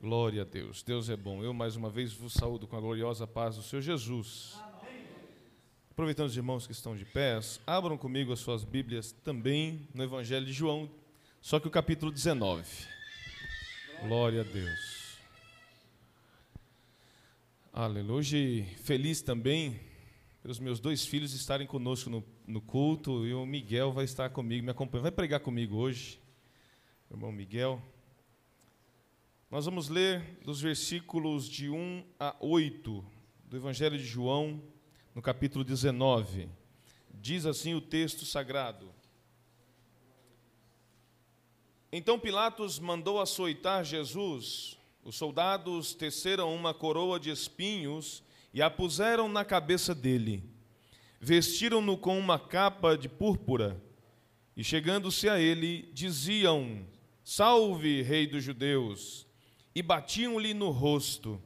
Glória a Deus. Deus é bom. Eu mais uma vez vos saúdo com a gloriosa paz do Senhor Jesus. Amém. Aproveitando os irmãos que estão de pé, abram comigo as suas Bíblias também no Evangelho de João, só que o capítulo 19. Glória a Deus. Aleluia. Hoje feliz também pelos meus dois filhos estarem conosco no, no culto e o Miguel vai estar comigo, me acompanhando, vai pregar comigo hoje. irmão Miguel. Nós vamos ler dos versículos de 1 a 8 do Evangelho de João, no capítulo 19. Diz assim o texto sagrado: Então Pilatos mandou açoitar Jesus. Os soldados teceram uma coroa de espinhos e a puseram na cabeça dele. Vestiram-no com uma capa de púrpura e, chegando-se a ele, diziam: Salve, Rei dos Judeus! E batiam-lhe no rosto.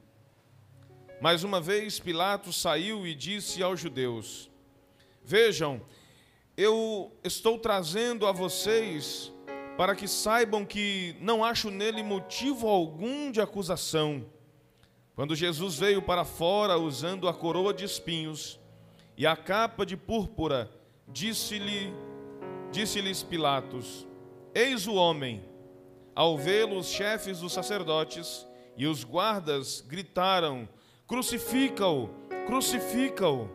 Mais uma vez Pilatos saiu e disse aos judeus: Vejam, eu estou trazendo a vocês para que saibam que não acho nele motivo algum de acusação. Quando Jesus veio para fora usando a coroa de espinhos e a capa de púrpura, disse-lhe, disse-lhes Pilatos: Eis o homem. Ao vê-lo, os chefes dos sacerdotes e os guardas gritaram: Crucifica-o, crucifica-o.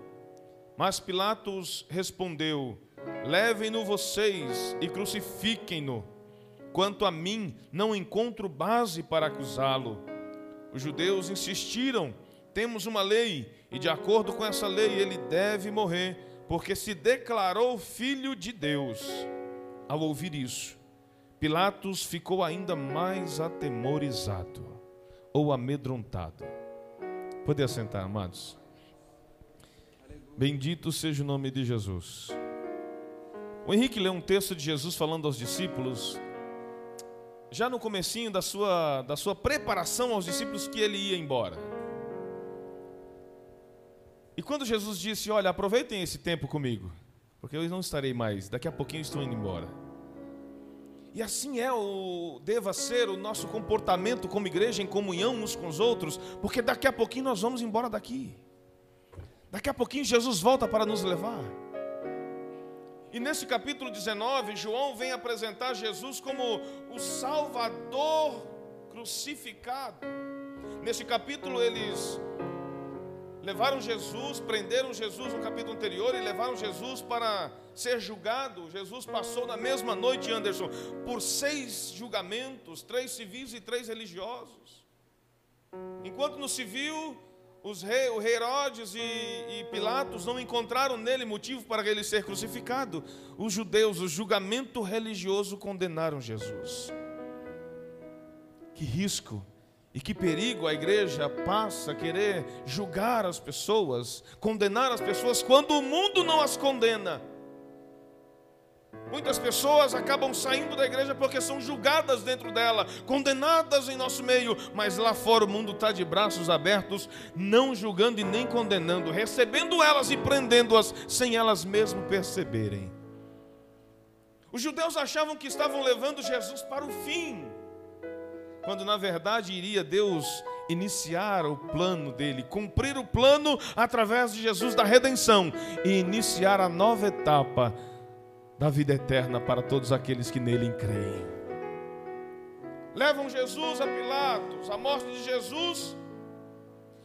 Mas Pilatos respondeu: Levem-no vocês e crucifiquem-no. Quanto a mim, não encontro base para acusá-lo. Os judeus insistiram: Temos uma lei, e de acordo com essa lei ele deve morrer, porque se declarou filho de Deus. Ao ouvir isso, Pilatos ficou ainda mais atemorizado ou amedrontado. Pode assentar, amados. Bendito seja o nome de Jesus. O Henrique leu um texto de Jesus falando aos discípulos, já no comecinho da sua, da sua preparação aos discípulos que ele ia embora. E quando Jesus disse, olha, aproveitem esse tempo comigo, porque eu não estarei mais, daqui a pouquinho estou indo embora. E assim é o deva ser o nosso comportamento como igreja em comunhão uns com os outros, porque daqui a pouquinho nós vamos embora daqui. Daqui a pouquinho Jesus volta para nos levar. E nesse capítulo 19, João vem apresentar Jesus como o Salvador crucificado. Nesse capítulo eles levaram Jesus, prenderam Jesus no capítulo anterior e levaram Jesus para ser julgado. Jesus passou na mesma noite, Anderson, por seis julgamentos, três civis e três religiosos. Enquanto no civil, os rei, o rei Herodes e, e Pilatos não encontraram nele motivo para ele ser crucificado, os judeus, o julgamento religioso, condenaram Jesus. Que risco e que perigo a igreja passa a querer julgar as pessoas, condenar as pessoas, quando o mundo não as condena. Muitas pessoas acabam saindo da igreja porque são julgadas dentro dela, condenadas em nosso meio, mas lá fora o mundo está de braços abertos, não julgando e nem condenando, recebendo elas e prendendo-as sem elas mesmo perceberem. Os judeus achavam que estavam levando Jesus para o fim, quando na verdade iria Deus iniciar o plano dele, cumprir o plano através de Jesus da redenção e iniciar a nova etapa da vida eterna para todos aqueles que nele creem. Levam Jesus a Pilatos, a morte de Jesus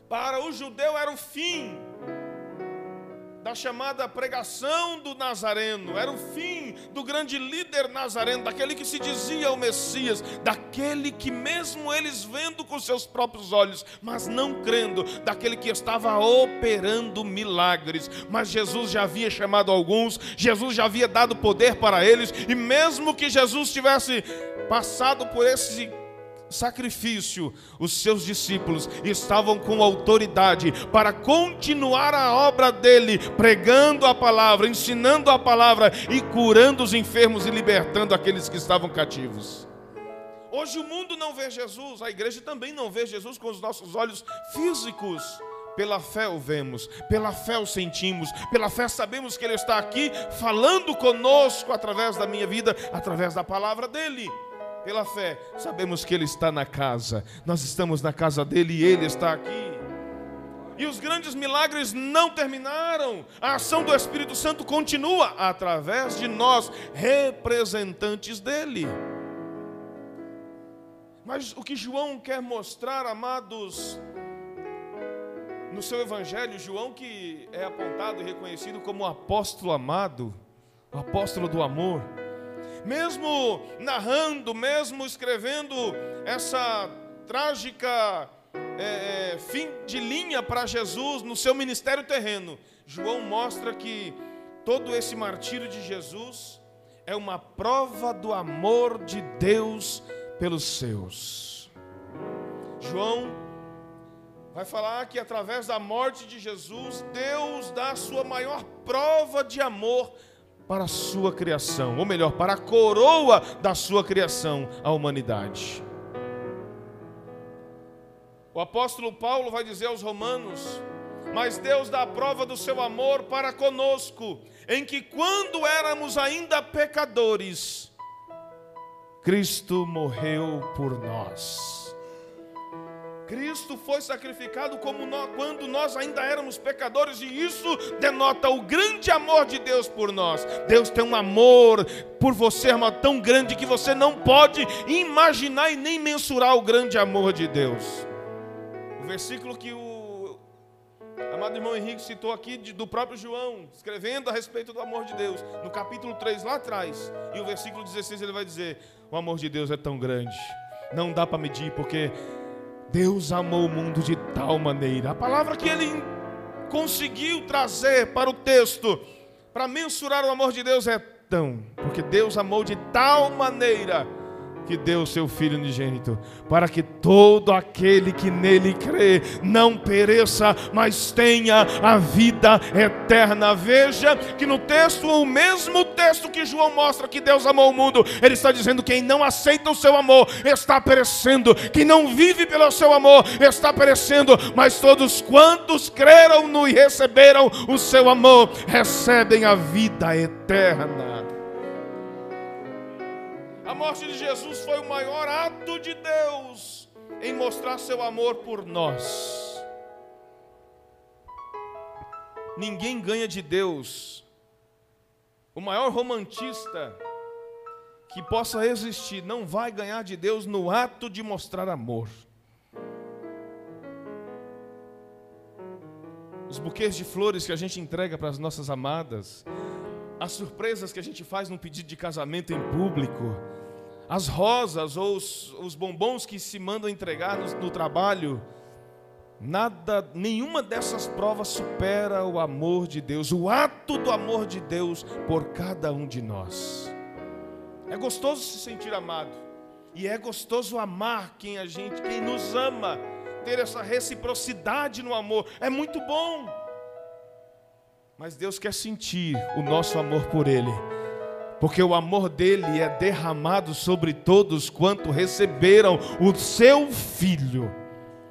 para o judeu era o fim da chamada pregação do Nazareno, era o fim do grande líder nazareno, daquele que se dizia o Messias, daquele que, mesmo eles vendo com seus próprios olhos, mas não crendo, daquele que estava operando milagres. Mas Jesus já havia chamado alguns, Jesus já havia dado poder para eles, e mesmo que Jesus tivesse passado por esse sacrifício, os seus discípulos estavam com autoridade para continuar a obra dele, pregando a palavra, ensinando a palavra e curando os enfermos e libertando aqueles que estavam cativos. Hoje o mundo não vê Jesus, a igreja também não vê Jesus com os nossos olhos físicos. Pela fé o vemos, pela fé o sentimos, pela fé sabemos que Ele está aqui falando conosco através da minha vida, através da palavra dEle. Pela fé, sabemos que Ele está na casa, nós estamos na casa dele e Ele está aqui. E os grandes milagres não terminaram, a ação do Espírito Santo continua através de nós, representantes dele. Mas o que João quer mostrar, amados, no seu evangelho, João, que é apontado e reconhecido como o apóstolo amado, o apóstolo do amor, mesmo narrando, mesmo escrevendo essa trágica é, é, fim de linha para Jesus no seu ministério terreno, João mostra que todo esse martírio de Jesus é uma prova do amor de Deus pelos seus. João vai falar que através da morte de Jesus, Deus dá a sua maior prova de amor para a sua criação, ou melhor, para a coroa da sua criação, a humanidade. O apóstolo Paulo vai dizer aos Romanos: Mas Deus dá a prova do seu amor para conosco, em que quando éramos ainda pecadores, Cristo morreu por nós. Cristo foi sacrificado como nós, quando nós ainda éramos pecadores, e isso denota o grande amor de Deus por nós. Deus tem um amor por você, irmão, tão grande que você não pode imaginar e nem mensurar o grande amor de Deus. O versículo que o amado irmão Henrique citou aqui do próprio João, escrevendo a respeito do amor de Deus, no capítulo 3 lá atrás, e o versículo 16 ele vai dizer: O amor de Deus é tão grande, não dá para medir, porque Deus amou o mundo de tal maneira. A palavra que ele conseguiu trazer para o texto, para mensurar o amor de Deus, é tão, porque Deus amou de tal maneira que deu o seu Filho unigênito, para que todo aquele que nele crê não pereça, mas tenha a vida eterna. Veja que no texto, o mesmo texto que João mostra que Deus amou o mundo, ele está dizendo: quem não aceita o seu amor está perecendo, quem não vive pelo seu amor está perecendo, mas todos quantos creram no e receberam o seu amor recebem a vida eterna. Morte de Jesus foi o maior ato de Deus em mostrar seu amor por nós. Ninguém ganha de Deus. O maior romantista que possa existir não vai ganhar de Deus no ato de mostrar amor. Os buquês de flores que a gente entrega para as nossas amadas, as surpresas que a gente faz num pedido de casamento em público, as rosas ou os, os bombons que se mandam entregar no, no trabalho, nada, nenhuma dessas provas supera o amor de Deus, o ato do amor de Deus por cada um de nós. É gostoso se sentir amado e é gostoso amar quem a gente, quem nos ama, ter essa reciprocidade no amor. É muito bom. Mas Deus quer sentir o nosso amor por Ele, porque o amor dele é derramado sobre todos quanto receberam o seu Filho.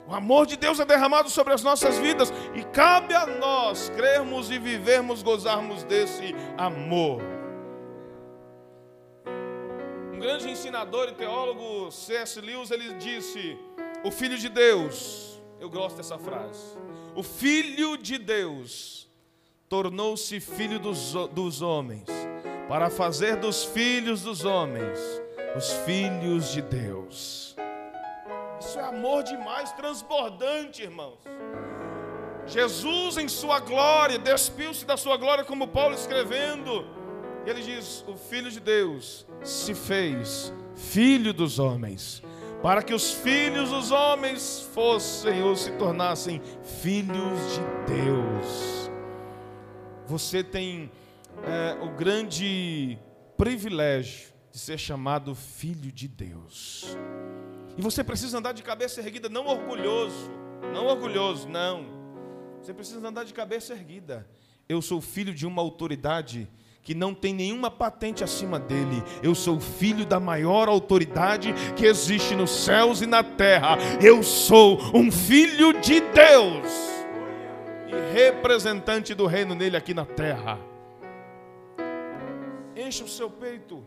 O amor de Deus é derramado sobre as nossas vidas e cabe a nós crermos e vivermos, gozarmos desse amor. Um grande ensinador e teólogo, C.S. Lewis, ele disse: O Filho de Deus, eu gosto dessa frase, o Filho de Deus tornou-se filho dos, dos homens, para fazer dos filhos dos homens os filhos de Deus. Isso é amor demais, transbordante, irmãos. Jesus, em sua glória, despiu-se da sua glória, como Paulo escrevendo. Ele diz: O Filho de Deus se fez filho dos homens, para que os filhos dos homens fossem ou se tornassem filhos de Deus você tem é, o grande privilégio de ser chamado filho de Deus. E você precisa andar de cabeça erguida, não orgulhoso, não orgulhoso, não. Você precisa andar de cabeça erguida. Eu sou filho de uma autoridade que não tem nenhuma patente acima dele. Eu sou filho da maior autoridade que existe nos céus e na terra. Eu sou um filho de Deus representante do reino nele aqui na terra. Enche o seu peito,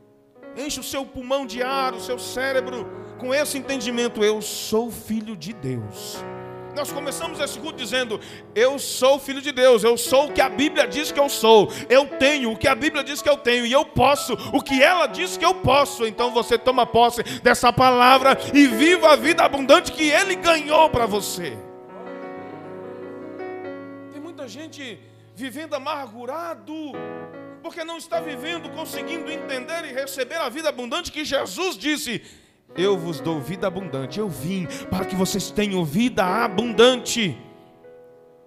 enche o seu pulmão de ar, o seu cérebro, com esse entendimento: eu sou filho de Deus. Nós começamos esse culto dizendo: Eu sou filho de Deus, eu sou o que a Bíblia diz que eu sou, eu tenho o que a Bíblia diz que eu tenho, e eu posso o que ela diz que eu posso. Então você toma posse dessa palavra e viva a vida abundante que Ele ganhou para você. Tem muita gente vivendo amargurado, porque não está vivendo, conseguindo entender e receber a vida abundante que Jesus disse eu vos dou vida abundante. Eu vim para que vocês tenham vida abundante.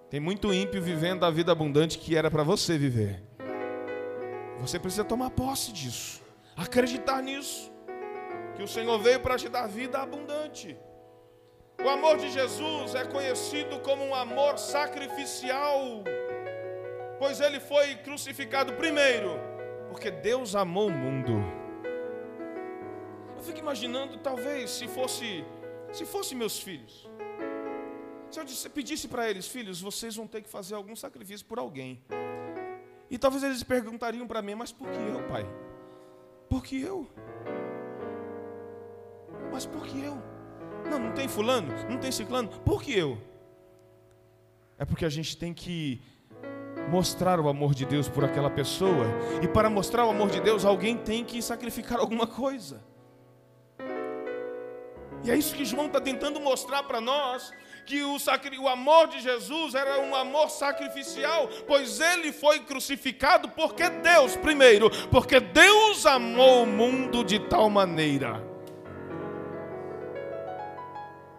Tem muito ímpio vivendo a vida abundante que era para você viver. Você precisa tomar posse disso, acreditar nisso, que o Senhor veio para te dar vida abundante. O amor de Jesus é conhecido como um amor sacrificial, pois ele foi crucificado primeiro, porque Deus amou o mundo eu fico imaginando, talvez, se fosse, se fosse meus filhos. Se eu disse, pedisse para eles, filhos, vocês vão ter que fazer algum sacrifício por alguém. E talvez eles perguntariam para mim, mas por que eu, pai? Por que eu? Mas por que eu? Não, não tem fulano, não tem ciclano, por que eu? É porque a gente tem que mostrar o amor de Deus por aquela pessoa. E para mostrar o amor de Deus, alguém tem que sacrificar alguma coisa. E é isso que João está tentando mostrar para nós: que o, o amor de Jesus era um amor sacrificial, pois ele foi crucificado porque Deus, primeiro, porque Deus amou o mundo de tal maneira.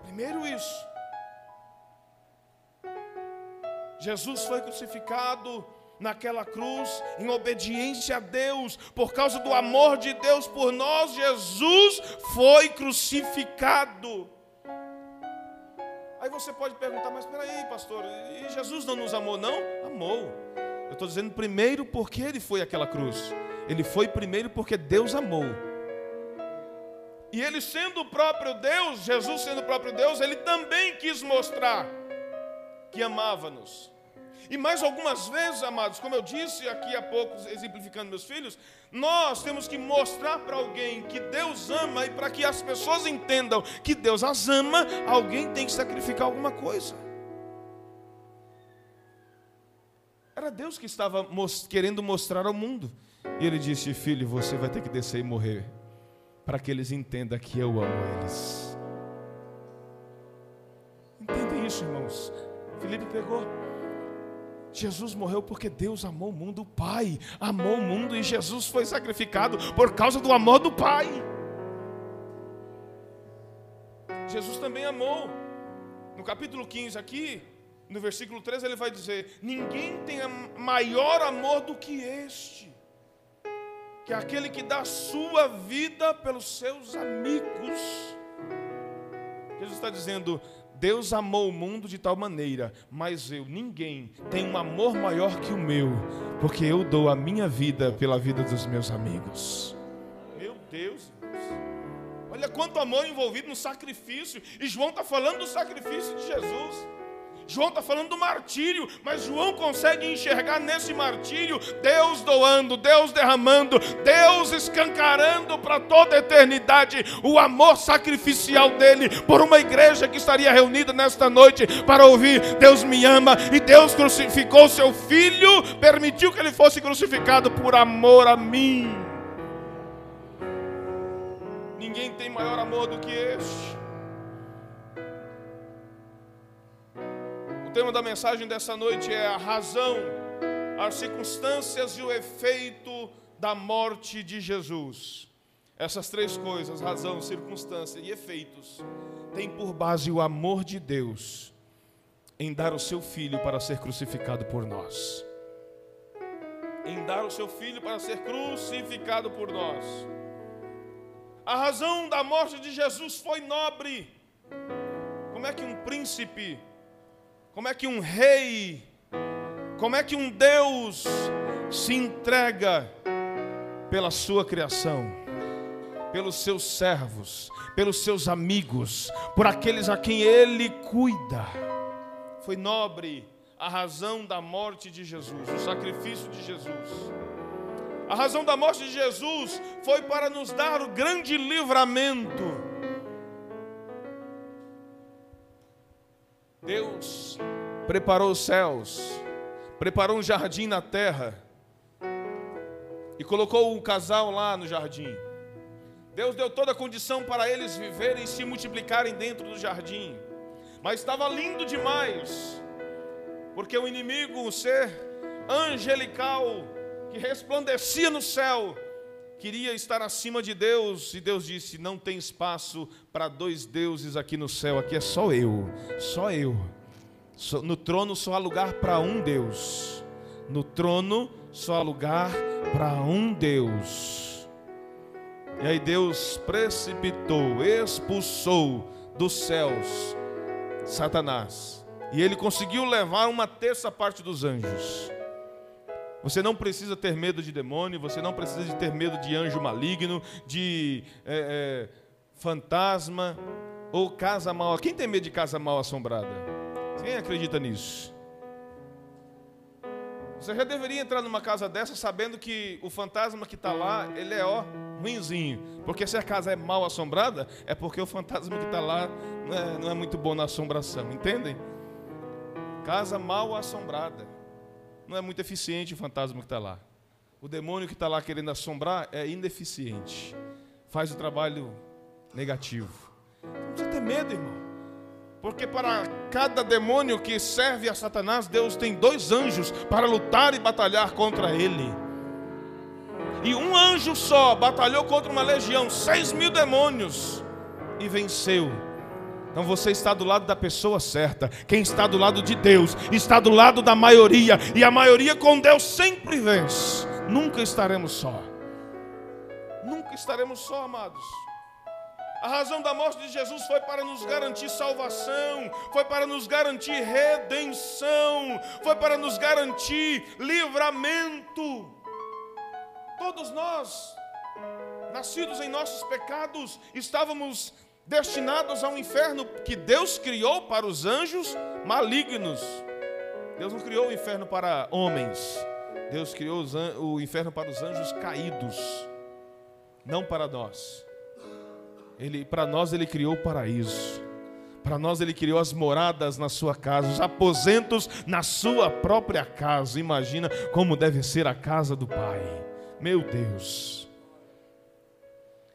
Primeiro isso. Jesus foi crucificado naquela cruz, em obediência a Deus, por causa do amor de Deus por nós, Jesus foi crucificado. Aí você pode perguntar, mas peraí, pastor, e Jesus não nos amou, não? Amou. Eu estou dizendo primeiro porque ele foi aquela cruz. Ele foi primeiro porque Deus amou. E ele sendo o próprio Deus, Jesus sendo o próprio Deus, ele também quis mostrar que amava-nos. E mais algumas vezes, amados, como eu disse aqui há pouco, exemplificando meus filhos, nós temos que mostrar para alguém que Deus ama e para que as pessoas entendam que Deus as ama, alguém tem que sacrificar alguma coisa. Era Deus que estava querendo mostrar ao mundo. E ele disse: Filho, você vai ter que descer e morrer, para que eles entendam que eu amo eles. Entendem isso, irmãos? Felipe pegou. Jesus morreu porque Deus amou o mundo, o Pai amou o mundo e Jesus foi sacrificado por causa do amor do Pai. Jesus também amou. No capítulo 15 aqui, no versículo 13, ele vai dizer: Ninguém tem maior amor do que este, que é aquele que dá sua vida pelos seus amigos. Jesus está dizendo: Deus amou o mundo de tal maneira, mas eu, ninguém, tem um amor maior que o meu, porque eu dou a minha vida pela vida dos meus amigos. Meu Deus, olha quanto amor envolvido no sacrifício, e João está falando do sacrifício de Jesus. João está falando do martírio, mas João consegue enxergar nesse martírio Deus doando, Deus derramando, Deus escancarando para toda a eternidade o amor sacrificial dele por uma igreja que estaria reunida nesta noite para ouvir: Deus me ama e Deus crucificou seu filho, permitiu que ele fosse crucificado por amor a mim. Ninguém tem maior amor do que este. O tema da mensagem dessa noite é a razão, as circunstâncias e o efeito da morte de Jesus. Essas três coisas, razão, circunstância e efeitos, têm por base o amor de Deus em dar o seu filho para ser crucificado por nós. Em dar o seu filho para ser crucificado por nós. A razão da morte de Jesus foi nobre. Como é que um príncipe como é que um rei, como é que um Deus se entrega pela sua criação, pelos seus servos, pelos seus amigos, por aqueles a quem ele cuida. Foi nobre a razão da morte de Jesus, o sacrifício de Jesus. A razão da morte de Jesus foi para nos dar o grande livramento. Deus preparou os céus, preparou um jardim na terra e colocou um casal lá no jardim. Deus deu toda a condição para eles viverem e se multiplicarem dentro do jardim. Mas estava lindo demais, porque o inimigo, um ser angelical que resplandecia no céu, queria estar acima de Deus, e Deus disse: Não tem espaço para dois deuses aqui no céu, aqui é só eu, só eu. No trono só há lugar para um Deus, no trono só há lugar para um Deus. E aí Deus precipitou, expulsou dos céus Satanás. E ele conseguiu levar uma terça parte dos anjos. Você não precisa ter medo de demônio, você não precisa de ter medo de anjo maligno, de é, é, fantasma ou casa mal. Quem tem medo de casa mal assombrada? Quem acredita nisso? Você já deveria entrar numa casa dessa sabendo que o fantasma que está lá, ele é ó, ruimzinho. Porque se a casa é mal assombrada, é porque o fantasma que está lá não é, não é muito bom na assombração, entendem? Casa mal assombrada. Não é muito eficiente o fantasma que está lá. O demônio que está lá querendo assombrar é ineficiente. Faz o trabalho negativo. Não precisa ter medo, irmão. Porque para cada demônio que serve a Satanás, Deus tem dois anjos para lutar e batalhar contra ele. E um anjo só batalhou contra uma legião, seis mil demônios, e venceu. Então você está do lado da pessoa certa. Quem está do lado de Deus está do lado da maioria. E a maioria com Deus sempre vence. Nunca estaremos só. Nunca estaremos só, amados. A razão da morte de Jesus foi para nos garantir salvação, foi para nos garantir redenção, foi para nos garantir livramento. Todos nós, nascidos em nossos pecados, estávamos destinados ao inferno que Deus criou para os anjos malignos. Deus não criou o inferno para homens, Deus criou o inferno para os anjos caídos, não para nós. Ele, para nós ele criou o paraíso. Para nós ele criou as moradas na sua casa, os aposentos na sua própria casa. Imagina como deve ser a casa do Pai. Meu Deus.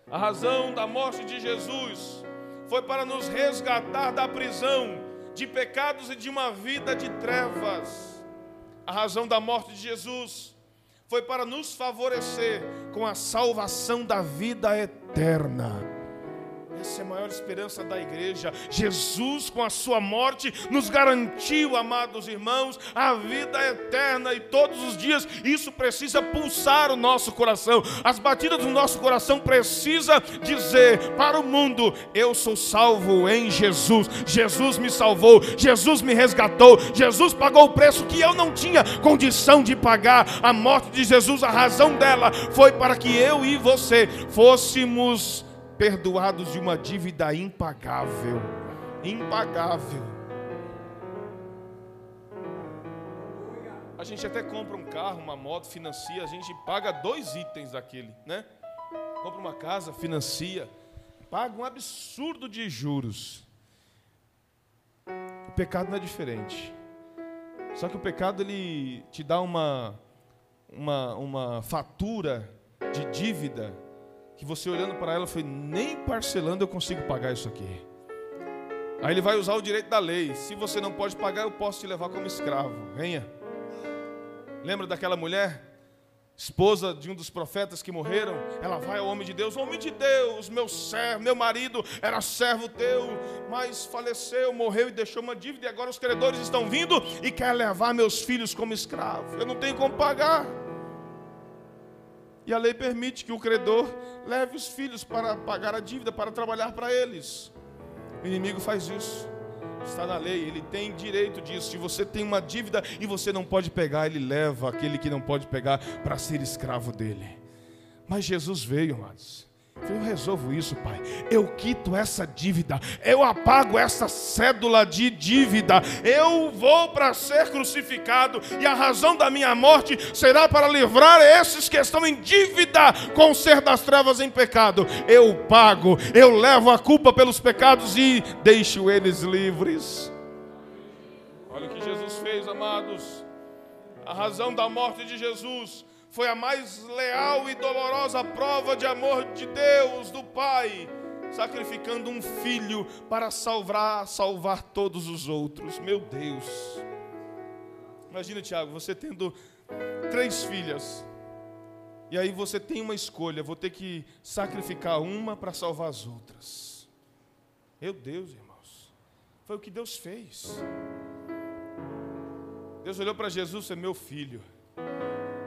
A razão da morte de Jesus foi para nos resgatar da prisão de pecados e de uma vida de trevas. A razão da morte de Jesus foi para nos favorecer com a salvação da vida eterna. Essa é a maior esperança da igreja. Jesus, com a sua morte, nos garantiu, amados irmãos, a vida eterna e todos os dias isso precisa pulsar o nosso coração. As batidas do nosso coração precisa dizer para o mundo: eu sou salvo em Jesus. Jesus me salvou, Jesus me resgatou, Jesus pagou o preço que eu não tinha condição de pagar. A morte de Jesus, a razão dela foi para que eu e você fôssemos perdoados de uma dívida impagável. Impagável. A gente até compra um carro, uma moto, financia, a gente paga dois itens daquele, né? Compra uma casa, financia, paga um absurdo de juros. O pecado não é diferente. Só que o pecado ele te dá uma uma, uma fatura de dívida que você olhando para ela foi nem parcelando eu consigo pagar isso aqui. Aí ele vai usar o direito da lei. Se você não pode pagar, eu posso te levar como escravo. Venha. Lembra daquela mulher, esposa de um dos profetas que morreram? Ela vai ao homem de Deus: Homem de Deus, meu servo, meu marido era servo teu, mas faleceu, morreu e deixou uma dívida. E agora os credores estão vindo e querem levar meus filhos como escravo. Eu não tenho como pagar. E a lei permite que o credor leve os filhos para pagar a dívida, para trabalhar para eles. O inimigo faz isso. Está na lei, ele tem direito disso. Se você tem uma dívida e você não pode pegar, ele leva aquele que não pode pegar para ser escravo dele. Mas Jesus veio, amados. Eu resolvo isso, Pai. Eu quito essa dívida. Eu apago essa cédula de dívida. Eu vou para ser crucificado. E a razão da minha morte será para livrar esses que estão em dívida com o ser das trevas em pecado. Eu pago. Eu levo a culpa pelos pecados e deixo eles livres. Olha o que Jesus fez, amados. A razão da morte de Jesus foi a mais leal e dolorosa prova de amor de Deus, do Pai, sacrificando um filho para salvar, salvar todos os outros. Meu Deus. Imagina, Tiago, você tendo três filhas. E aí você tem uma escolha, vou ter que sacrificar uma para salvar as outras. Meu Deus, irmãos. Foi o que Deus fez. Deus olhou para Jesus e disse: Meu filho,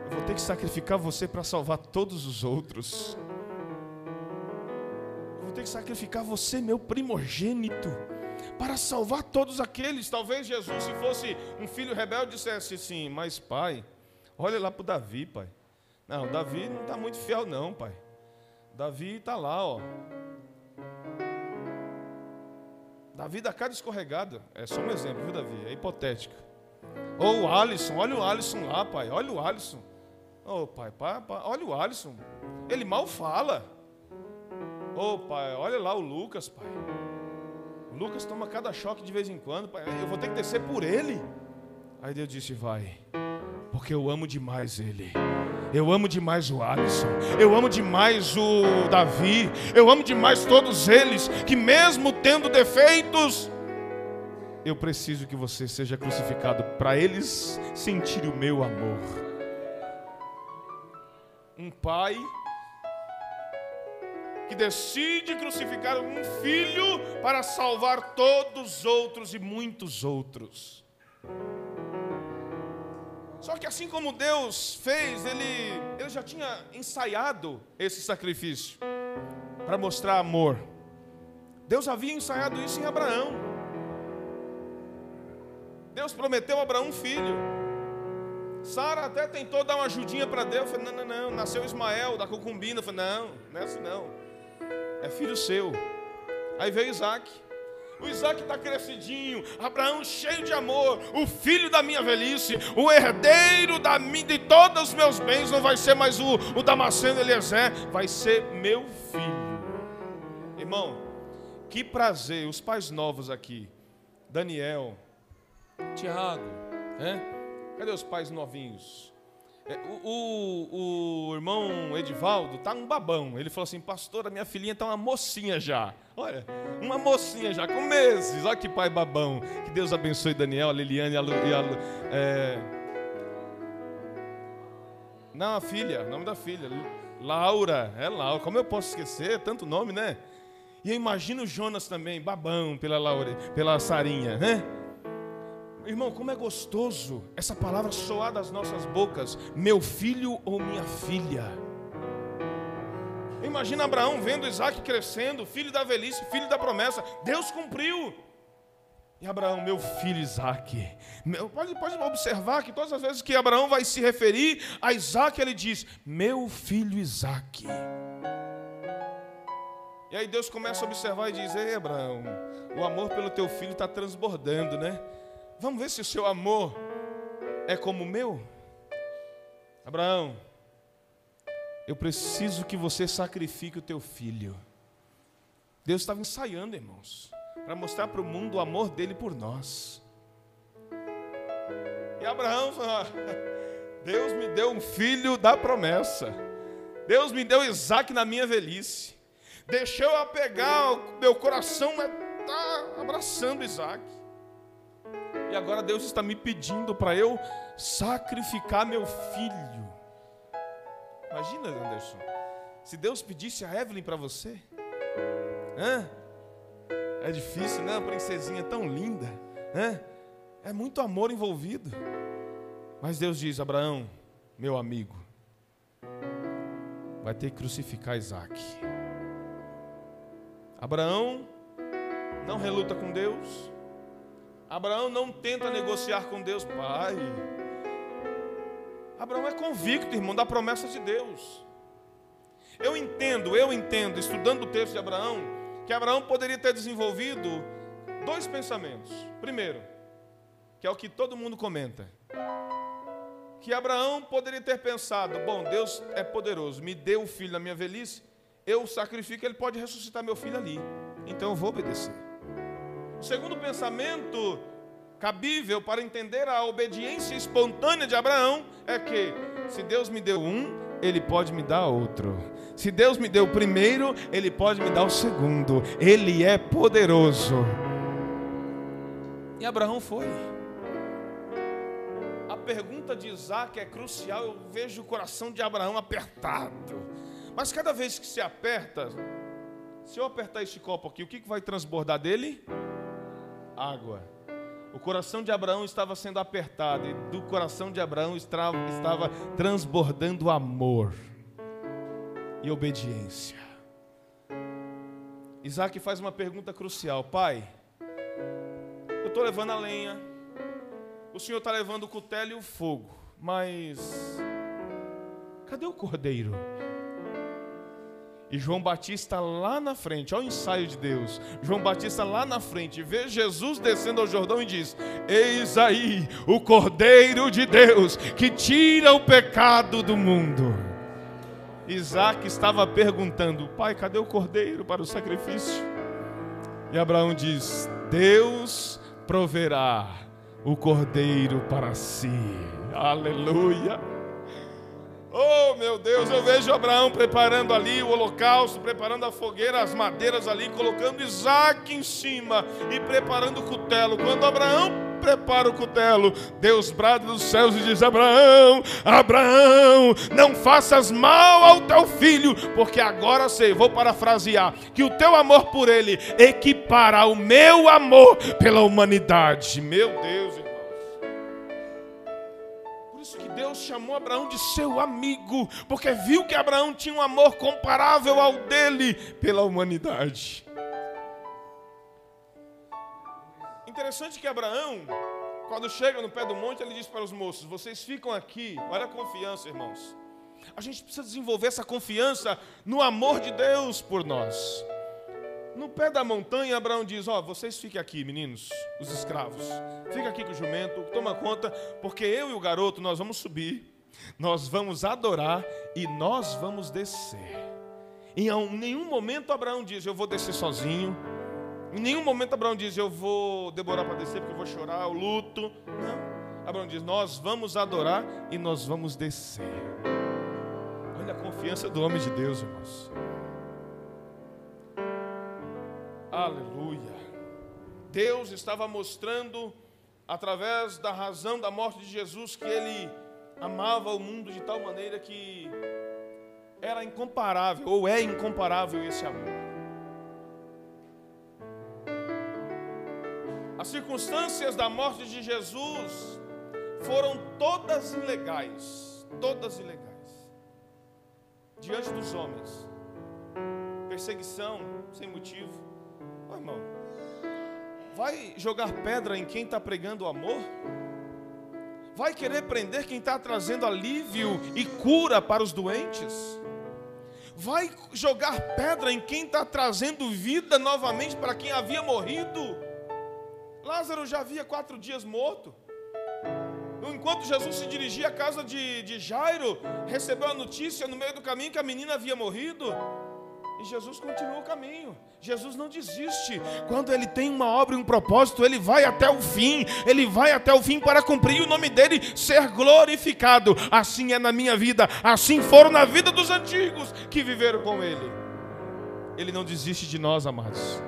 eu vou ter que sacrificar você para salvar todos os outros. Eu vou ter que sacrificar você, meu primogênito, para salvar todos aqueles. Talvez Jesus, se fosse um filho rebelde, dissesse assim: Mas pai, olha lá para o Davi, pai. Não, Davi não está muito fiel, não, pai. Davi está lá, ó. Davi da cara escorregada. É só um exemplo, viu, Davi? É hipotético. Ou o Alisson, olha o Alisson lá, pai. Olha o Alisson. Ô oh, pai, pai, pai, olha o Alisson. Ele mal fala. Ô oh, pai, olha lá o Lucas, pai. O Lucas toma cada choque de vez em quando, pai. Eu vou ter que descer por ele. Aí Deus disse: Vai, porque eu amo demais ele. Eu amo demais o Alisson. Eu amo demais o Davi. Eu amo demais todos eles. Que mesmo tendo defeitos, eu preciso que você seja crucificado para eles sentirem o meu amor um pai que decide crucificar um filho para salvar todos os outros e muitos outros. Só que assim como Deus fez, ele, ele já tinha ensaiado esse sacrifício para mostrar amor. Deus havia ensaiado isso em Abraão. Deus prometeu a Abraão um filho. Sara até tentou dar uma ajudinha para Deus. Falei, não, não, não. Nasceu Ismael da concubina. Falei, não, não é assim não. É filho seu. Aí veio Isaac. O Isaac está crescidinho, Abraão cheio de amor, o filho da minha velhice, o herdeiro da, de todos os meus bens, não vai ser mais o, o Damasceno Eliezer, vai ser meu filho. Irmão, que prazer, os pais novos aqui, Daniel, Tiago, né? Cadê os pais novinhos? É, o, o, o, irmão Edivaldo tá um babão. Ele falou assim: Pastor, a minha filhinha tá uma mocinha já. Olha, uma mocinha já, com meses. Olha que pai babão. Que Deus abençoe Daniel, a Liliane e a. E a é... Não, a filha, nome da filha. Laura, é Laura. Como eu posso esquecer? Tanto nome, né? E eu imagino o Jonas também, babão pela Laura, pela Sarinha, né? Irmão, como é gostoso essa palavra soar das nossas bocas: meu filho ou minha filha. Imagina Abraão vendo Isaac crescendo, filho da velhice, filho da promessa. Deus cumpriu. E Abraão, meu filho Isaac. Meu, pode, pode observar que todas as vezes que Abraão vai se referir a Isaac, ele diz: Meu filho Isaac. E aí Deus começa a observar e diz: Ei, Abraão, o amor pelo teu filho está transbordando, né? Vamos ver se o seu amor é como o meu. Abraão, eu preciso que você sacrifique o teu filho. Deus estava ensaiando, irmãos, para mostrar para o mundo o amor dele por nós. E Abraão falou: ah, Deus me deu um filho da promessa. Deus me deu Isaac na minha velhice. Deixou eu pegar, meu coração está abraçando Isaac. E agora Deus está me pedindo para eu sacrificar meu filho. Imagina, Anderson, se Deus pedisse a Evelyn para você. Hã? É difícil, né? Uma princesinha tão linda. Hã? É muito amor envolvido. Mas Deus diz: Abraão, meu amigo, vai ter que crucificar Isaac. Abraão não reluta com Deus, Abraão não tenta negociar com Deus, pai. Abraão é convicto, irmão, da promessa de Deus. Eu entendo, eu entendo, estudando o texto de Abraão, que Abraão poderia ter desenvolvido dois pensamentos. Primeiro, que é o que todo mundo comenta, que Abraão poderia ter pensado: bom, Deus é poderoso, me deu um filho na minha velhice, eu sacrifico, ele pode ressuscitar meu filho ali, então eu vou obedecer. O segundo pensamento cabível para entender a obediência espontânea de Abraão é que, se Deus me deu um, ele pode me dar outro. Se Deus me deu o primeiro, Ele pode me dar o segundo. Ele é poderoso. E Abraão foi. A pergunta de Isaac é crucial. Eu vejo o coração de Abraão apertado. Mas cada vez que se aperta, se eu apertar este copo aqui, o que vai transbordar dele? Água. O coração de Abraão estava sendo apertado e do coração de Abraão estava, transbordando amor e obediência. Isaac faz uma pergunta crucial: Pai, eu estou levando a lenha, o Senhor está levando o cutelo e o fogo, mas cadê o cordeiro? E João Batista lá na frente, olha o ensaio de Deus. João Batista lá na frente, vê Jesus descendo ao Jordão e diz: Eis aí o Cordeiro de Deus que tira o pecado do mundo. Isaac estava perguntando: Pai, cadê o cordeiro para o sacrifício? E Abraão diz: Deus proverá o cordeiro para si. Aleluia. Oh meu Deus, eu vejo Abraão preparando ali o holocausto, preparando a fogueira, as madeiras ali, colocando Isaac em cima e preparando o cutelo. Quando Abraão prepara o cutelo, Deus brada dos céus e diz: Abraão, Abraão, não faças mal ao teu filho, porque agora sei, vou parafrasear, que o teu amor por ele equipara o meu amor pela humanidade. Meu Deus, Deus chamou Abraão de seu amigo, porque viu que Abraão tinha um amor comparável ao dele pela humanidade. Interessante que Abraão, quando chega no pé do monte, ele diz para os moços: Vocês ficam aqui, olha a confiança, irmãos. A gente precisa desenvolver essa confiança no amor de Deus por nós. No pé da montanha, Abraão diz: Ó, oh, vocês fiquem aqui, meninos, os escravos. Fica aqui com o jumento, toma conta, porque eu e o garoto nós vamos subir, nós vamos adorar e nós vamos descer. Em nenhum momento Abraão diz: Eu vou descer sozinho. Em nenhum momento Abraão diz: Eu vou demorar para descer porque eu vou chorar, eu luto. Não. Abraão diz: Nós vamos adorar e nós vamos descer. Olha a confiança do homem de Deus, irmãos. Aleluia. Deus estava mostrando, através da razão da morte de Jesus, que Ele amava o mundo de tal maneira que era incomparável, ou é incomparável esse amor. As circunstâncias da morte de Jesus foram todas ilegais, todas ilegais, diante dos homens. Perseguição sem motivo, Oh, irmão, vai jogar pedra em quem está pregando o amor? Vai querer prender quem está trazendo alívio e cura para os doentes? Vai jogar pedra em quem está trazendo vida novamente para quem havia morrido? Lázaro já havia quatro dias morto. Enquanto Jesus se dirigia à casa de, de Jairo, recebeu a notícia no meio do caminho que a menina havia morrido. E Jesus continua o caminho. Jesus não desiste. Quando ele tem uma obra e um propósito, ele vai até o fim. Ele vai até o fim para cumprir o nome dele ser glorificado. Assim é na minha vida, assim foram na vida dos antigos que viveram com ele. Ele não desiste de nós, amados.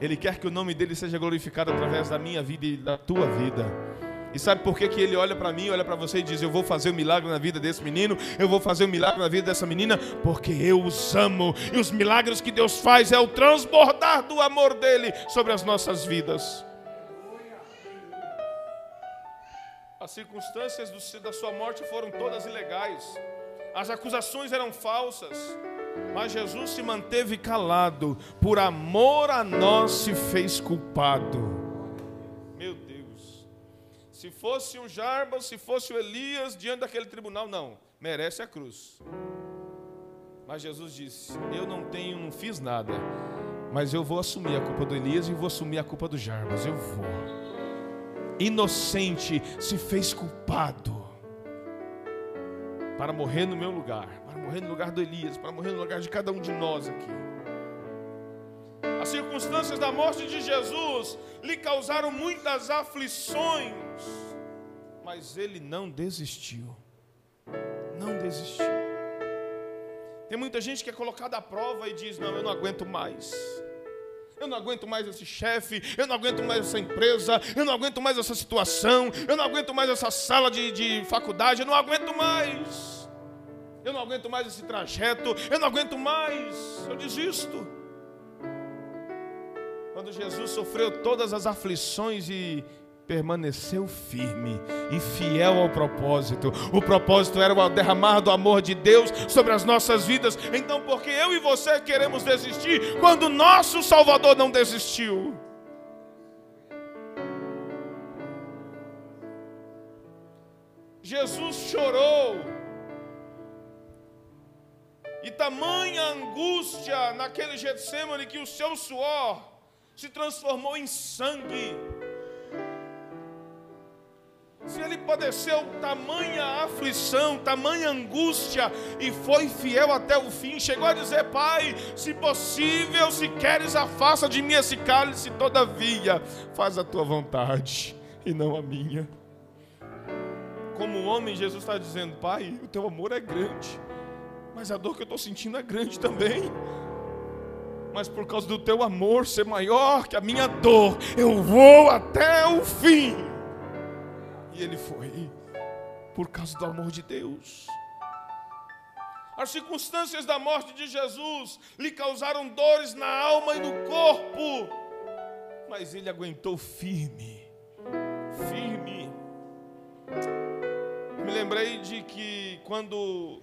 Ele quer que o nome dele seja glorificado através da minha vida e da tua vida. E sabe por que, que ele olha para mim, olha para você e diz: Eu vou fazer um milagre na vida desse menino, eu vou fazer um milagre na vida dessa menina, porque eu os amo. E os milagres que Deus faz é o transbordar do amor dele sobre as nossas vidas. As circunstâncias do, da sua morte foram todas ilegais, as acusações eram falsas, mas Jesus se manteve calado, por amor a nós se fez culpado. Se fosse o Jarbas, se fosse o Elias diante daquele tribunal, não, merece a cruz. Mas Jesus disse: Eu não tenho, não fiz nada, mas eu vou assumir a culpa do Elias e vou assumir a culpa do Jarbas. Eu vou. Inocente se fez culpado para morrer no meu lugar, para morrer no lugar do Elias, para morrer no lugar de cada um de nós aqui. As circunstâncias da morte de Jesus lhe causaram muitas aflições, mas ele não desistiu. Não desistiu. Tem muita gente que é colocada à prova e diz: Não, eu não aguento mais. Eu não aguento mais esse chefe, eu não aguento mais essa empresa, eu não aguento mais essa situação, eu não aguento mais essa sala de, de faculdade, eu não aguento mais. Eu não aguento mais esse trajeto, eu não aguento mais, eu desisto. Quando Jesus sofreu todas as aflições e permaneceu firme e fiel ao propósito. O propósito era o derramar do amor de Deus sobre as nossas vidas. Então, porque eu e você queremos desistir quando nosso Salvador não desistiu? Jesus chorou. E tamanha angústia naquele Getsemane que o seu suor se transformou em sangue se ele padeceu tamanha aflição, tamanha angústia e foi fiel até o fim, chegou a dizer: Pai, se possível, se queres, afasta de mim esse cálice, todavia, faz a tua vontade e não a minha. Como homem, Jesus está dizendo: Pai, o teu amor é grande, mas a dor que eu estou sentindo é grande também. Mas por causa do teu amor ser maior que a minha dor, eu vou até o fim ele foi, por causa do amor de Deus. As circunstâncias da morte de Jesus lhe causaram dores na alma e no corpo, mas ele aguentou firme, firme. Me lembrei de que quando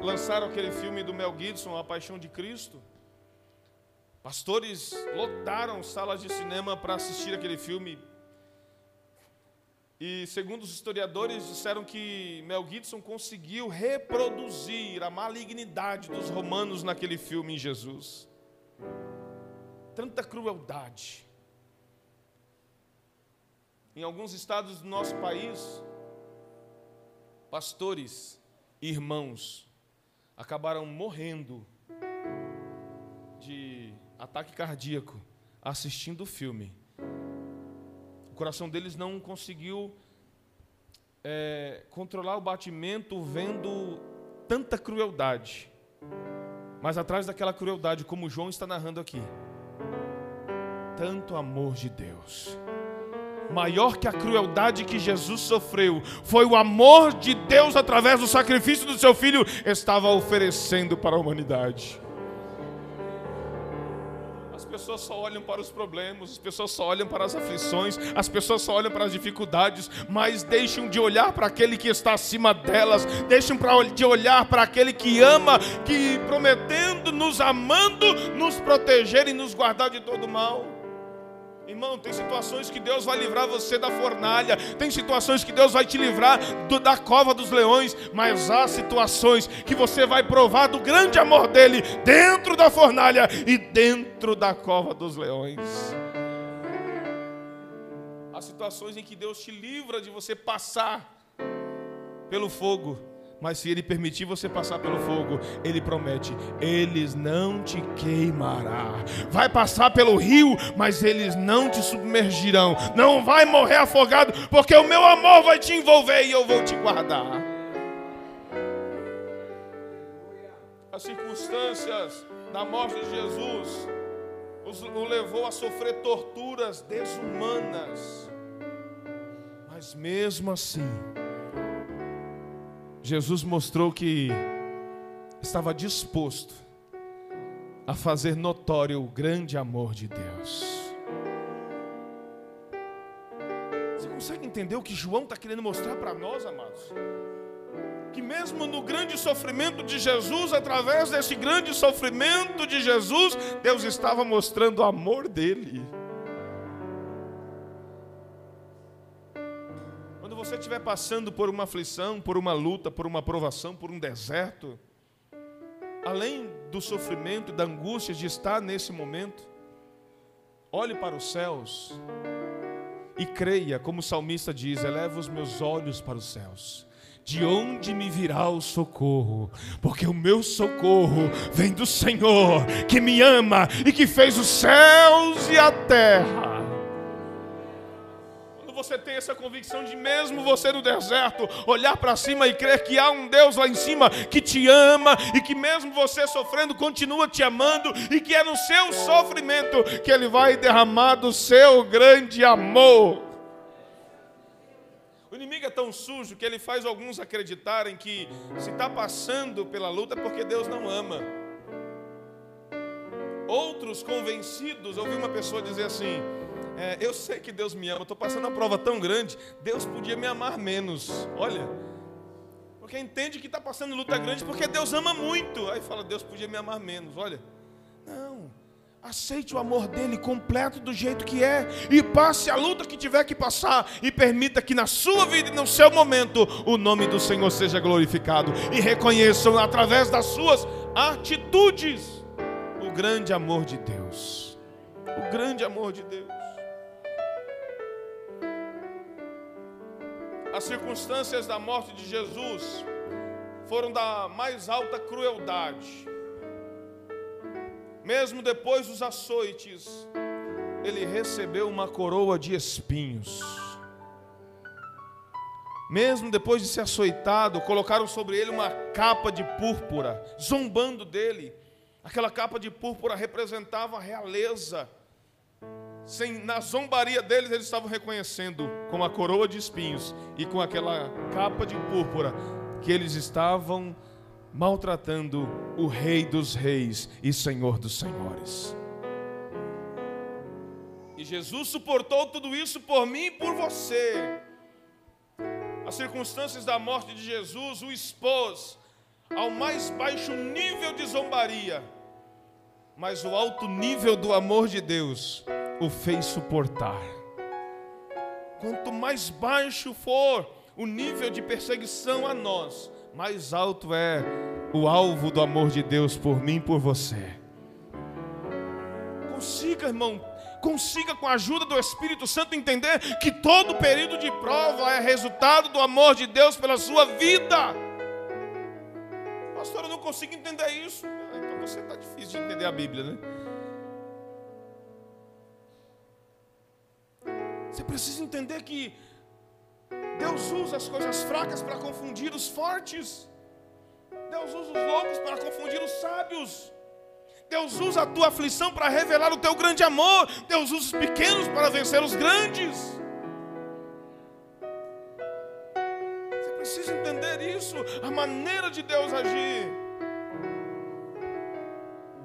lançaram aquele filme do Mel Gibson, A Paixão de Cristo, pastores lotaram salas de cinema para assistir aquele filme e segundo os historiadores, disseram que Mel Gibson conseguiu reproduzir a malignidade dos romanos naquele filme em Jesus. Tanta crueldade. Em alguns estados do nosso país, pastores irmãos acabaram morrendo de ataque cardíaco assistindo o filme o coração deles não conseguiu é, controlar o batimento vendo tanta crueldade. Mas atrás daquela crueldade, como João está narrando aqui, tanto amor de Deus. Maior que a crueldade que Jesus sofreu, foi o amor de Deus através do sacrifício do seu filho, estava oferecendo para a humanidade pessoas só olham para os problemas, as pessoas só olham para as aflições, as pessoas só olham para as dificuldades, mas deixam de olhar para aquele que está acima delas, deixam de olhar para aquele que ama, que prometendo, nos amando, nos proteger e nos guardar de todo mal. Irmão, tem situações que Deus vai livrar você da fornalha, tem situações que Deus vai te livrar do, da cova dos leões, mas há situações que você vai provar do grande amor dele dentro da fornalha e dentro da cova dos leões. Há situações em que Deus te livra de você passar pelo fogo mas se ele permitir você passar pelo fogo, ele promete: eles não te queimará. Vai passar pelo rio, mas eles não te submergirão. Não vai morrer afogado, porque o meu amor vai te envolver e eu vou te guardar. As circunstâncias da morte de Jesus o levou a sofrer torturas desumanas. Mas mesmo assim, Jesus mostrou que estava disposto a fazer notório o grande amor de Deus. Você consegue entender o que João está querendo mostrar para nós, amados? Que mesmo no grande sofrimento de Jesus, através desse grande sofrimento de Jesus, Deus estava mostrando o amor dele. Você estiver passando por uma aflição, por uma luta, por uma provação, por um deserto, além do sofrimento e da angústia de estar nesse momento, olhe para os céus e creia, como o salmista diz: eleva os meus olhos para os céus. De onde me virá o socorro? Porque o meu socorro vem do Senhor, que me ama e que fez os céus e a terra você tem essa convicção de mesmo você no deserto, olhar para cima e crer que há um Deus lá em cima que te ama e que mesmo você sofrendo continua te amando e que é no seu sofrimento que ele vai derramar do seu grande amor. O inimigo é tão sujo que ele faz alguns acreditarem que se está passando pela luta é porque Deus não ama. Outros convencidos, ouvi uma pessoa dizer assim: é, eu sei que Deus me ama, estou passando uma prova tão grande, Deus podia me amar menos. Olha, porque entende que está passando luta grande porque Deus ama muito. Aí fala, Deus podia me amar menos. Olha, não, aceite o amor dele completo do jeito que é e passe a luta que tiver que passar e permita que na sua vida e no seu momento o nome do Senhor seja glorificado e reconheçam através das suas atitudes o grande amor de Deus. O grande amor de Deus. As circunstâncias da morte de Jesus foram da mais alta crueldade. Mesmo depois dos açoites, ele recebeu uma coroa de espinhos. Mesmo depois de ser açoitado, colocaram sobre ele uma capa de púrpura, zombando dele. Aquela capa de púrpura representava a realeza sem, na zombaria deles, eles estavam reconhecendo com a coroa de espinhos e com aquela capa de púrpura que eles estavam maltratando o Rei dos Reis e Senhor dos Senhores. E Jesus suportou tudo isso por mim e por você. As circunstâncias da morte de Jesus o expôs ao mais baixo nível de zombaria, mas o alto nível do amor de Deus o fez suportar. Quanto mais baixo for o nível de perseguição a nós, mais alto é o alvo do amor de Deus por mim e por você. Consiga, irmão, consiga com a ajuda do Espírito Santo entender que todo período de prova é resultado do amor de Deus pela sua vida. Pastor, eu não consigo entender isso. Ah, então você está difícil de entender a Bíblia, né? Você precisa entender que Deus usa as coisas fracas para confundir os fortes. Deus usa os loucos para confundir os sábios. Deus usa a tua aflição para revelar o teu grande amor. Deus usa os pequenos para vencer os grandes. Você precisa entender isso, a maneira de Deus agir.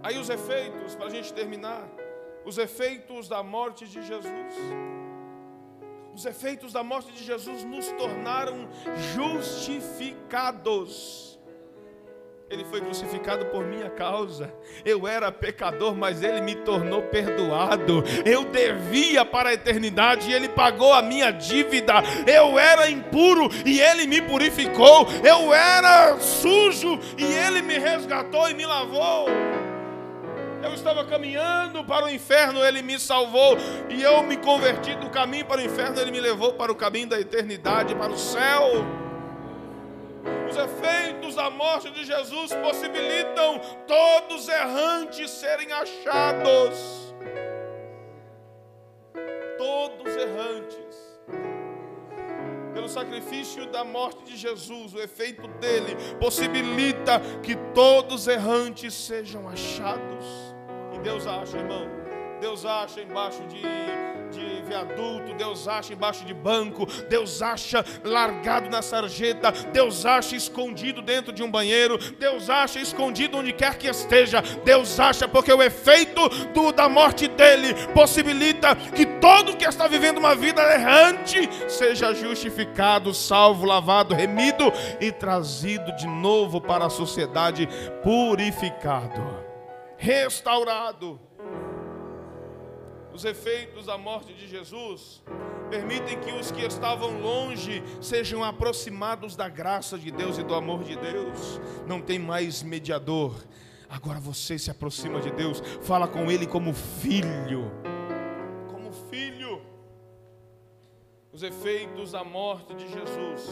Aí os efeitos, para a gente terminar, os efeitos da morte de Jesus. Os efeitos da morte de Jesus nos tornaram justificados. Ele foi crucificado por minha causa. Eu era pecador, mas ele me tornou perdoado. Eu devia para a eternidade e ele pagou a minha dívida. Eu era impuro e ele me purificou. Eu era sujo e ele me resgatou e me lavou. Eu estava caminhando para o inferno, ele me salvou. E eu me converti do caminho para o inferno, ele me levou para o caminho da eternidade, para o céu. Os efeitos da morte de Jesus possibilitam todos errantes serem achados. Todos errantes pelo sacrifício da morte de Jesus, o efeito dele possibilita que todos errantes sejam achados. Deus acha, irmão. Deus acha embaixo de, de viaduto, Deus acha embaixo de banco, Deus acha largado na sarjeta, Deus acha escondido dentro de um banheiro, Deus acha escondido onde quer que esteja, Deus acha porque o efeito do, da morte dele possibilita que todo que está vivendo uma vida errante seja justificado, salvo, lavado, remido e trazido de novo para a sociedade purificado restaurado. Os efeitos da morte de Jesus permitem que os que estavam longe sejam aproximados da graça de Deus e do amor de Deus. Não tem mais mediador, Agora você se aproxima de Deus, fala com Ele como filho. Como filho. Os efeitos da morte de Jesus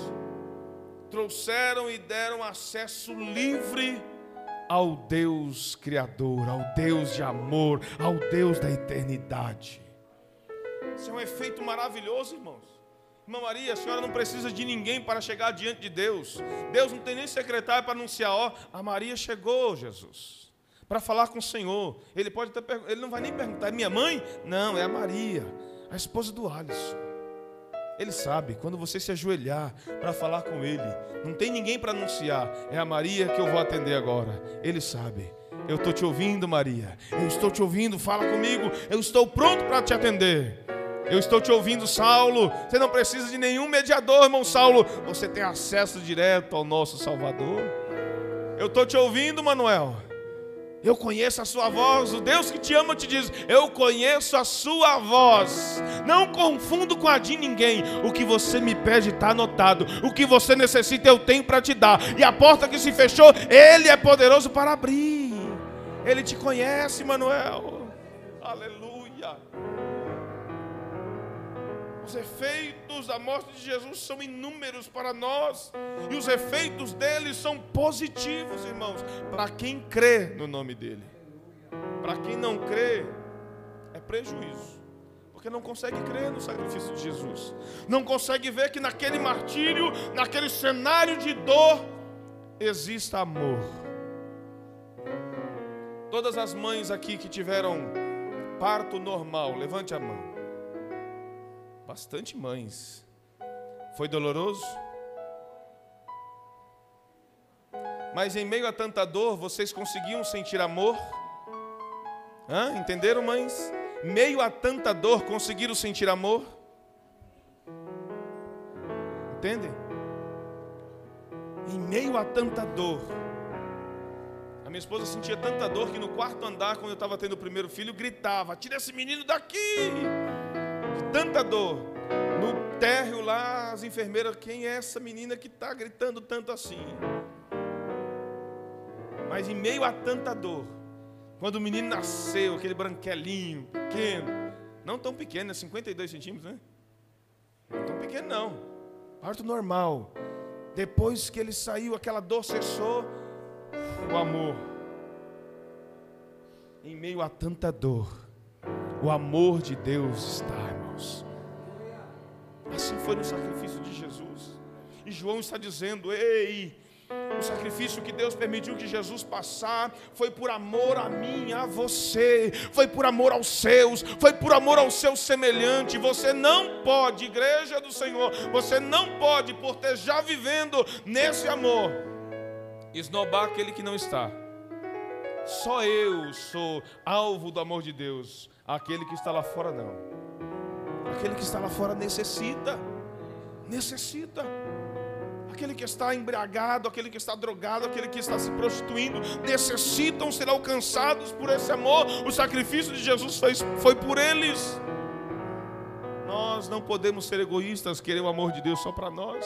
trouxeram e deram acesso livre ao Deus Criador, ao Deus de amor, ao Deus da eternidade. Isso é um efeito maravilhoso, irmãos. Irmã Maria, a senhora não precisa de ninguém para chegar diante de Deus. Deus não tem nem secretário para anunciar, ó, a Maria chegou, Jesus, para falar com o Senhor. Ele pode até ele não vai nem perguntar, é minha mãe? Não, é a Maria, a esposa do Alisson. Ele sabe, quando você se ajoelhar para falar com Ele, não tem ninguém para anunciar, é a Maria que eu vou atender agora. Ele sabe. Eu estou te ouvindo, Maria. Eu estou te ouvindo, fala comigo. Eu estou pronto para te atender. Eu estou te ouvindo, Saulo. Você não precisa de nenhum mediador, irmão Saulo. Você tem acesso direto ao nosso Salvador. Eu estou te ouvindo, Manuel. Eu conheço a sua voz. O Deus que te ama te diz: Eu conheço a sua voz. Não confundo com a de ninguém. O que você me pede está anotado. O que você necessita eu tenho para te dar. E a porta que se fechou, Ele é poderoso para abrir. Ele te conhece, Manuel. Aleluia. Os efeitos da morte de Jesus são inúmeros para nós, e os efeitos dele são positivos, irmãos, para quem crê no nome dele. Para quem não crê, é prejuízo, porque não consegue crer no sacrifício de Jesus, não consegue ver que naquele martírio, naquele cenário de dor, exista amor. Todas as mães aqui que tiveram parto normal, levante a mão bastante mães. Foi doloroso? Mas em meio a tanta dor, vocês conseguiam sentir amor? Hã? Entenderam, mães? Meio a tanta dor, conseguiram sentir amor? Entendem? Em meio a tanta dor. A minha esposa sentia tanta dor que no quarto andar, quando eu estava tendo o primeiro filho, gritava: Tira esse menino daqui! Tanta dor. No térreo lá, as enfermeiras, quem é essa menina que está gritando tanto assim? Mas em meio a tanta dor, quando o menino nasceu, aquele branquelinho, pequeno, não tão pequeno, é 52 centímetros, né? Não tão pequeno não, parto normal. Depois que ele saiu, aquela dor cessou, o amor. Em meio a tanta dor, o amor de Deus está, Assim foi no sacrifício de Jesus. E João está dizendo: Ei, o sacrifício que Deus permitiu que Jesus passar foi por amor a mim, a você, foi por amor aos seus, foi por amor ao seu semelhante. Você não pode, igreja do Senhor, você não pode, por ter já vivendo nesse amor, esnobar aquele que não está. Só eu sou alvo do amor de Deus. Aquele que está lá fora, não. Aquele que está lá fora necessita. Necessita. Aquele que está embriagado, aquele que está drogado, aquele que está se prostituindo, necessitam ser alcançados por esse amor. O sacrifício de Jesus foi, foi por eles. Nós não podemos ser egoístas, querer o amor de Deus só para nós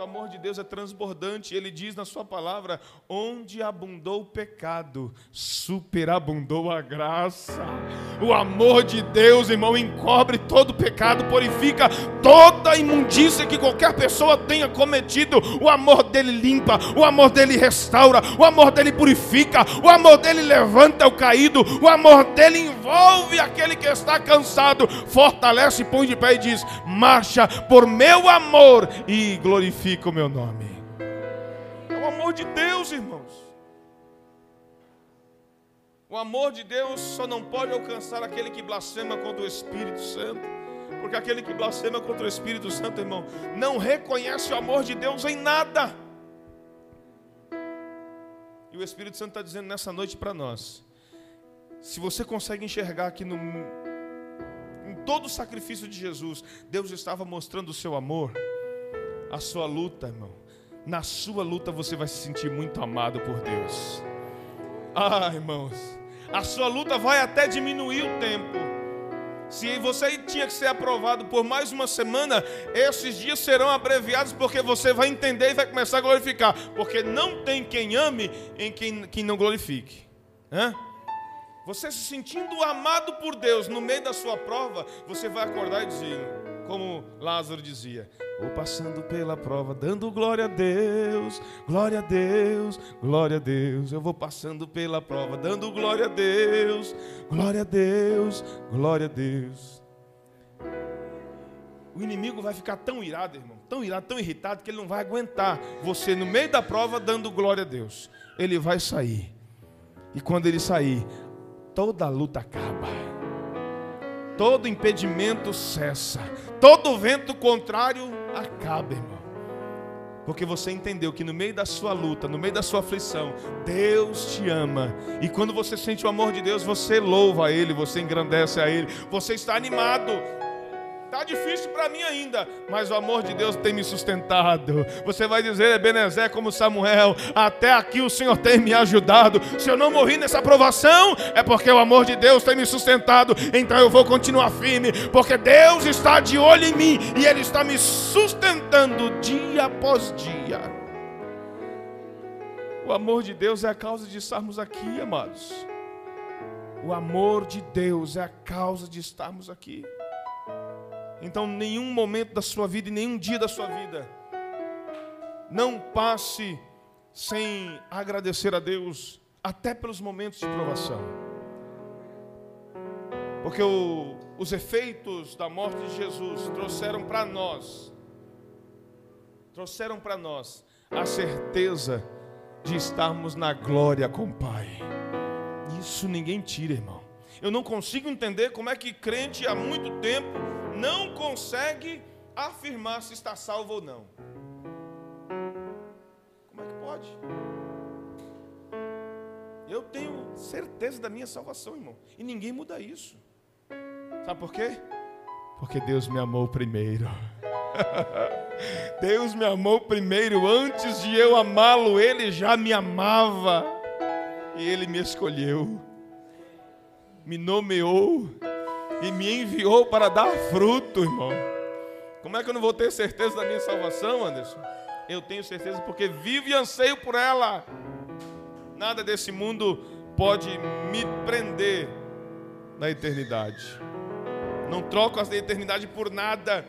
o amor de Deus é transbordante. Ele diz na sua palavra: onde abundou o pecado, superabundou a graça. O amor de Deus, irmão, encobre todo pecado, purifica toda imundícia que qualquer pessoa tenha cometido. O amor dele limpa, o amor dele restaura, o amor dele purifica, o amor dele levanta o caído, o amor dele envolve aquele que está cansado, fortalece, põe de pé e diz: marcha por meu amor e glorifica o meu nome. É o amor de Deus, irmãos. O amor de Deus só não pode alcançar aquele que blasfema contra o Espírito Santo. Porque aquele que blasfema contra o Espírito Santo, irmão, não reconhece o amor de Deus em nada. E o Espírito Santo está dizendo nessa noite para nós: se você consegue enxergar que no, em todo o sacrifício de Jesus, Deus estava mostrando o seu amor a sua luta, irmão. Na sua luta você vai se sentir muito amado por Deus. Ah, irmãos, a sua luta vai até diminuir o tempo. Se você tinha que ser aprovado por mais uma semana, esses dias serão abreviados porque você vai entender e vai começar a glorificar. Porque não tem quem ame em quem, quem não glorifique. Hã? Você se sentindo amado por Deus no meio da sua prova, você vai acordar e dizer, como Lázaro dizia: Vou passando pela prova, dando glória a Deus, glória a Deus, glória a Deus. Eu vou passando pela prova, dando glória a Deus, glória a Deus, glória a Deus. O inimigo vai ficar tão irado, irmão, tão irado, tão irritado, que ele não vai aguentar você no meio da prova dando glória a Deus. Ele vai sair. E quando ele sair, toda a luta acaba. Todo impedimento cessa. Todo vento contrário acaba, irmão. Porque você entendeu que no meio da sua luta, no meio da sua aflição, Deus te ama. E quando você sente o amor de Deus, você louva a Ele, você engrandece a Ele, você está animado. Está difícil para mim ainda, mas o amor de Deus tem me sustentado. Você vai dizer, Ebenezer, como Samuel, até aqui o Senhor tem me ajudado. Se eu não morri nessa provação, é porque o amor de Deus tem me sustentado. Então eu vou continuar firme, porque Deus está de olho em mim e Ele está me sustentando dia após dia. O amor de Deus é a causa de estarmos aqui, amados. O amor de Deus é a causa de estarmos aqui. Então, nenhum momento da sua vida e nenhum dia da sua vida não passe sem agradecer a Deus, até pelos momentos de provação. Porque o, os efeitos da morte de Jesus trouxeram para nós, trouxeram para nós a certeza de estarmos na glória com o Pai. Isso ninguém tira, irmão. Eu não consigo entender como é que crente há muito tempo não consegue afirmar se está salvo ou não. Como é que pode? Eu tenho certeza da minha salvação, irmão, e ninguém muda isso. Sabe por quê? Porque Deus me amou primeiro. Deus me amou primeiro, antes de eu amá-lo, Ele já me amava, e Ele me escolheu, me nomeou e me enviou para dar fruto, irmão. Como é que eu não vou ter certeza da minha salvação, Anderson? Eu tenho certeza porque vivo e anseio por ela. Nada desse mundo pode me prender na eternidade. Não troco a eternidade por nada.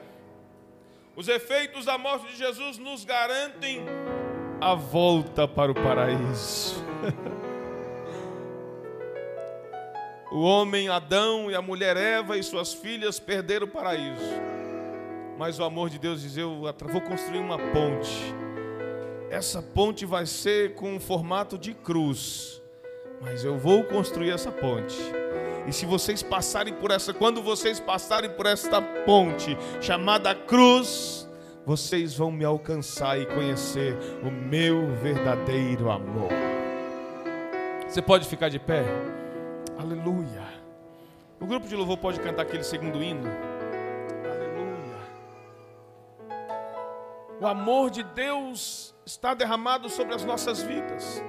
Os efeitos da morte de Jesus nos garantem a volta para o paraíso. O homem Adão e a mulher Eva e suas filhas perderam o paraíso. Mas o amor de Deus diz: Eu vou construir uma ponte. Essa ponte vai ser com um formato de cruz. Mas eu vou construir essa ponte. E se vocês passarem por essa, quando vocês passarem por esta ponte chamada cruz, vocês vão me alcançar e conhecer o meu verdadeiro amor. Você pode ficar de pé? Aleluia. O grupo de louvor pode cantar aquele segundo hino. Aleluia. O amor de Deus está derramado sobre as nossas vidas.